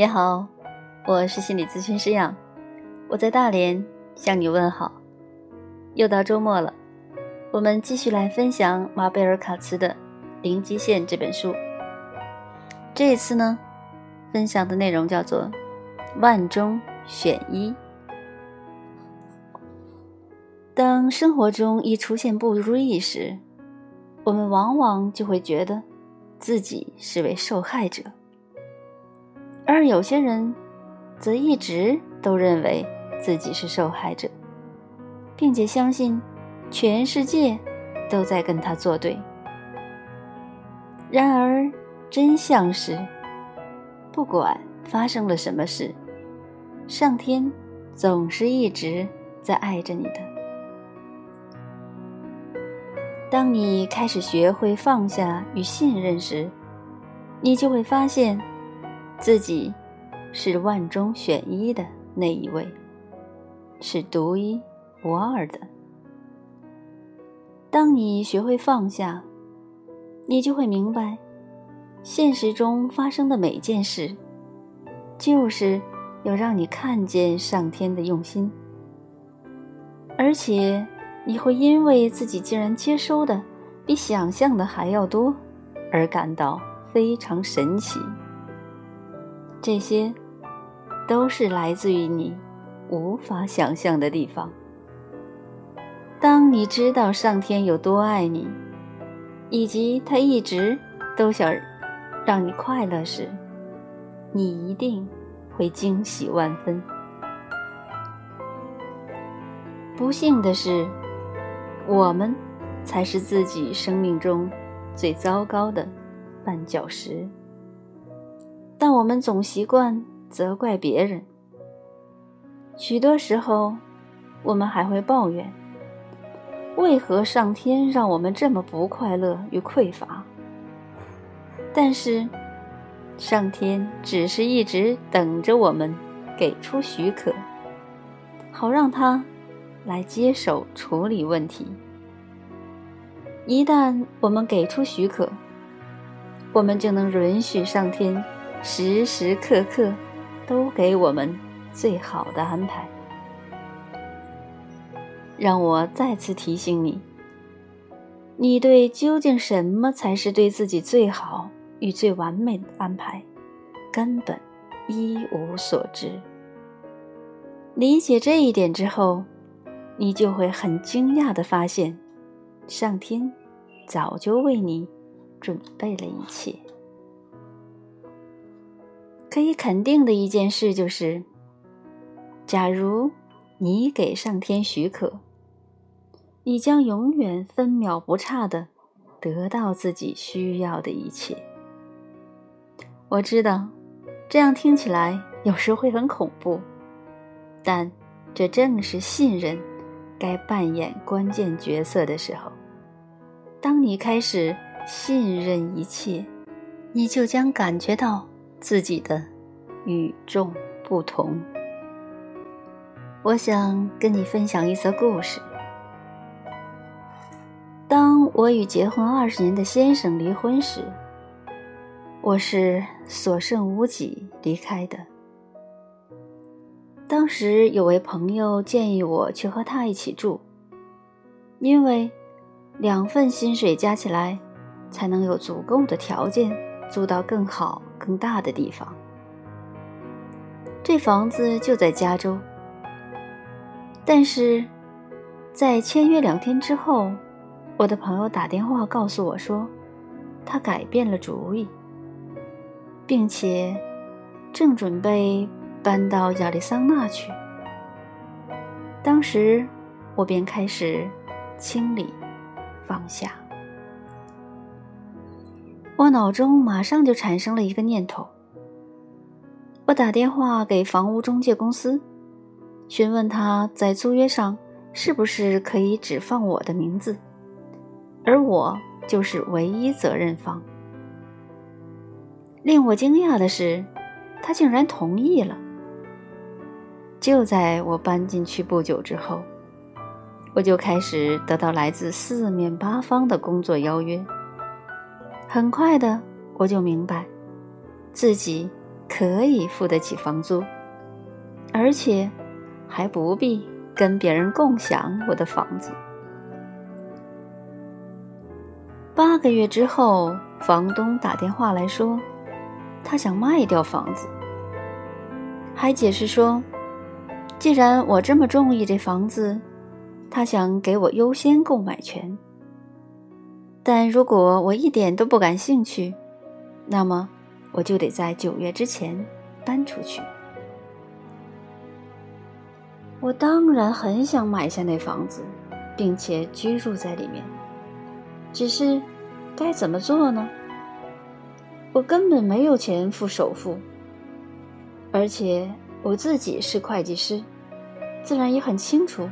你好，我是心理咨询师杨，我在大连向你问好。又到周末了，我们继续来分享马贝尔卡茨的《零极限》这本书。这一次呢，分享的内容叫做“万中选一”。当生活中一出现不如意时，我们往往就会觉得自己是位受害者。而有些人，则一直都认为自己是受害者，并且相信全世界都在跟他作对。然而，真相是，不管发生了什么事，上天总是一直在爱着你的。当你开始学会放下与信任时，你就会发现。自己是万中选一的那一位，是独一无二的。当你学会放下，你就会明白，现实中发生的每件事，就是要让你看见上天的用心，而且你会因为自己竟然接收的比想象的还要多，而感到非常神奇。这些，都是来自于你无法想象的地方。当你知道上天有多爱你，以及他一直都想让你快乐时，你一定会惊喜万分。不幸的是，我们才是自己生命中最糟糕的绊脚石。但我们总习惯责怪别人，许多时候，我们还会抱怨：为何上天让我们这么不快乐与匮乏？但是，上天只是一直等着我们给出许可，好让他来接手处理问题。一旦我们给出许可，我们就能允许上天。时时刻刻都给我们最好的安排。让我再次提醒你：你对究竟什么才是对自己最好与最完美的安排，根本一无所知。理解这一点之后，你就会很惊讶的发现，上天早就为你准备了一切。可以肯定的一件事就是，假如你给上天许可，你将永远分秒不差的得到自己需要的一切。我知道，这样听起来有时会很恐怖，但这正是信任该扮演关键角色的时候。当你开始信任一切，你就将感觉到。自己的与众不同。我想跟你分享一则故事。当我与结婚二十年的先生离婚时，我是所剩无几离开的。当时有位朋友建议我去和他一起住，因为两份薪水加起来，才能有足够的条件租到更好。更大的地方，这房子就在加州。但是，在签约两天之后，我的朋友打电话告诉我说，他改变了主意，并且正准备搬到亚利桑那去。当时，我便开始清理、放下。我脑中马上就产生了一个念头。我打电话给房屋中介公司，询问他在租约上是不是可以只放我的名字，而我就是唯一责任方。令我惊讶的是，他竟然同意了。就在我搬进去不久之后，我就开始得到来自四面八方的工作邀约。很快的，我就明白，自己可以付得起房租，而且还不必跟别人共享我的房子。八个月之后，房东打电话来说，他想卖掉房子，还解释说，既然我这么中意这房子，他想给我优先购买权。但如果我一点都不感兴趣，那么我就得在九月之前搬出去。我当然很想买下那房子，并且居住在里面。只是，该怎么做呢？我根本没有钱付首付，而且我自己是会计师，自然也很清楚，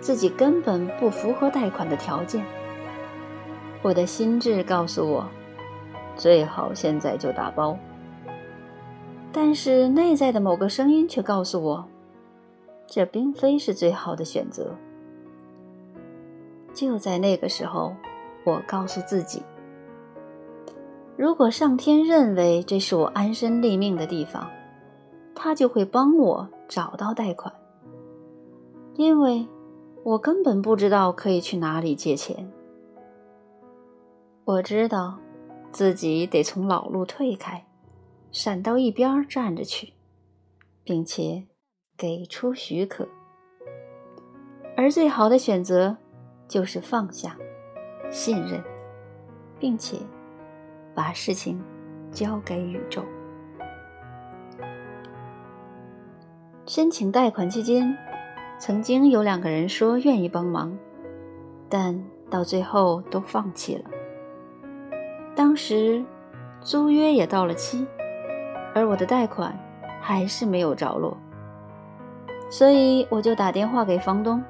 自己根本不符合贷款的条件。我的心智告诉我，最好现在就打包。但是内在的某个声音却告诉我，这并非是最好的选择。就在那个时候。我告诉自己，如果上天认为这是我安身立命的地方，他就会帮我找到贷款。因为我根本不知道可以去哪里借钱。我知道自己得从老路退开，闪到一边站着去，并且给出许可。而最好的选择就是放下。信任，并且把事情交给宇宙。申请贷款期间，曾经有两个人说愿意帮忙，但到最后都放弃了。当时租约也到了期，而我的贷款还是没有着落，所以我就打电话给房东。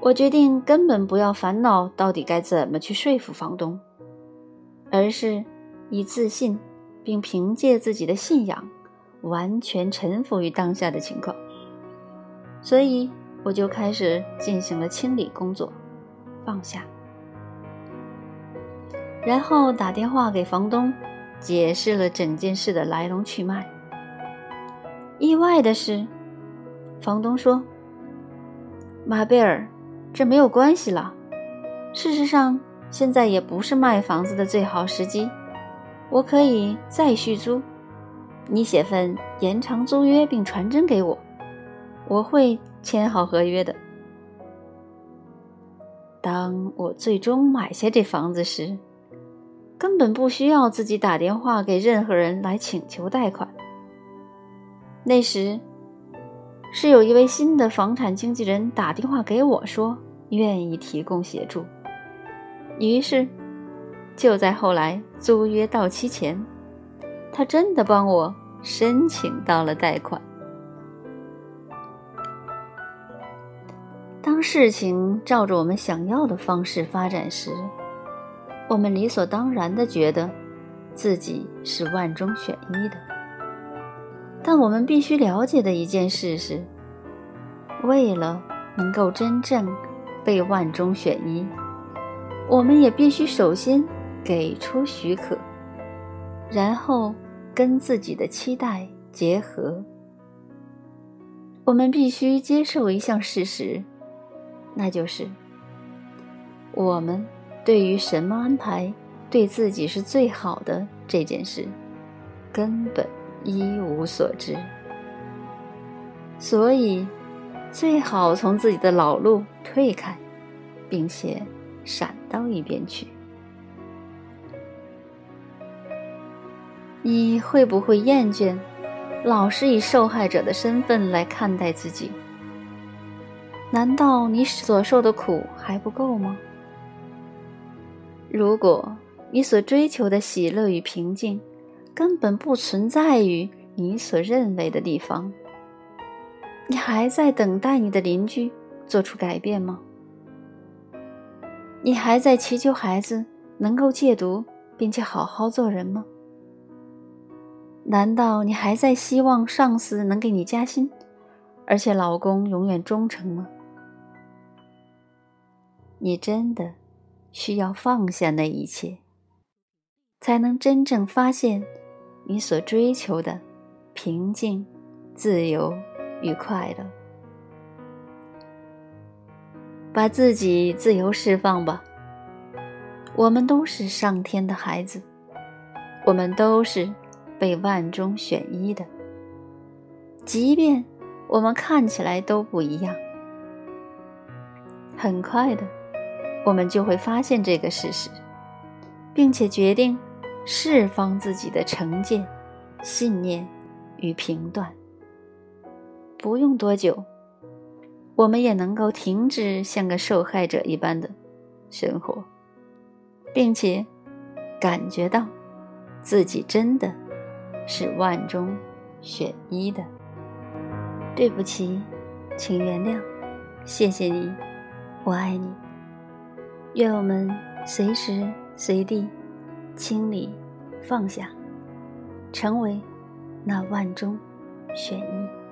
我决定根本不要烦恼到底该怎么去说服房东，而是以自信，并凭借自己的信仰，完全臣服于当下的情况。所以我就开始进行了清理工作，放下，然后打电话给房东，解释了整件事的来龙去脉。意外的是，房东说：“马贝尔。”这没有关系了。事实上，现在也不是卖房子的最好时机。我可以再续租，你写份延长租约并传真给我，我会签好合约的。当我最终买下这房子时，根本不需要自己打电话给任何人来请求贷款。那时，是有一位新的房产经纪人打电话给我说。愿意提供协助，于是就在后来租约到期前，他真的帮我申请到了贷款。当事情照着我们想要的方式发展时，我们理所当然的觉得自己是万中选一的。但我们必须了解的一件事是，为了能够真正。被万中选一，我们也必须首先给出许可，然后跟自己的期待结合。我们必须接受一项事实，那就是我们对于什么安排对自己是最好的这件事，根本一无所知。所以。最好从自己的老路退开，并且闪到一边去。你会不会厌倦老是以受害者的身份来看待自己？难道你所受的苦还不够吗？如果你所追求的喜乐与平静根本不存在于你所认为的地方，你还在等待你的邻居做出改变吗？你还在祈求孩子能够戒毒并且好好做人吗？难道你还在希望上司能给你加薪，而且老公永远忠诚吗？你真的需要放下那一切，才能真正发现你所追求的平静、自由与快乐。把自己自由释放吧。我们都是上天的孩子，我们都是被万中选一的。即便我们看起来都不一样，很快的，我们就会发现这个事实，并且决定释放自己的成见、信念与评断。不用多久。我们也能够停止像个受害者一般的生活，并且感觉到自己真的是万中选一的。对不起，请原谅，谢谢你，我爱你。愿我们随时随地清理、放下，成为那万中选一。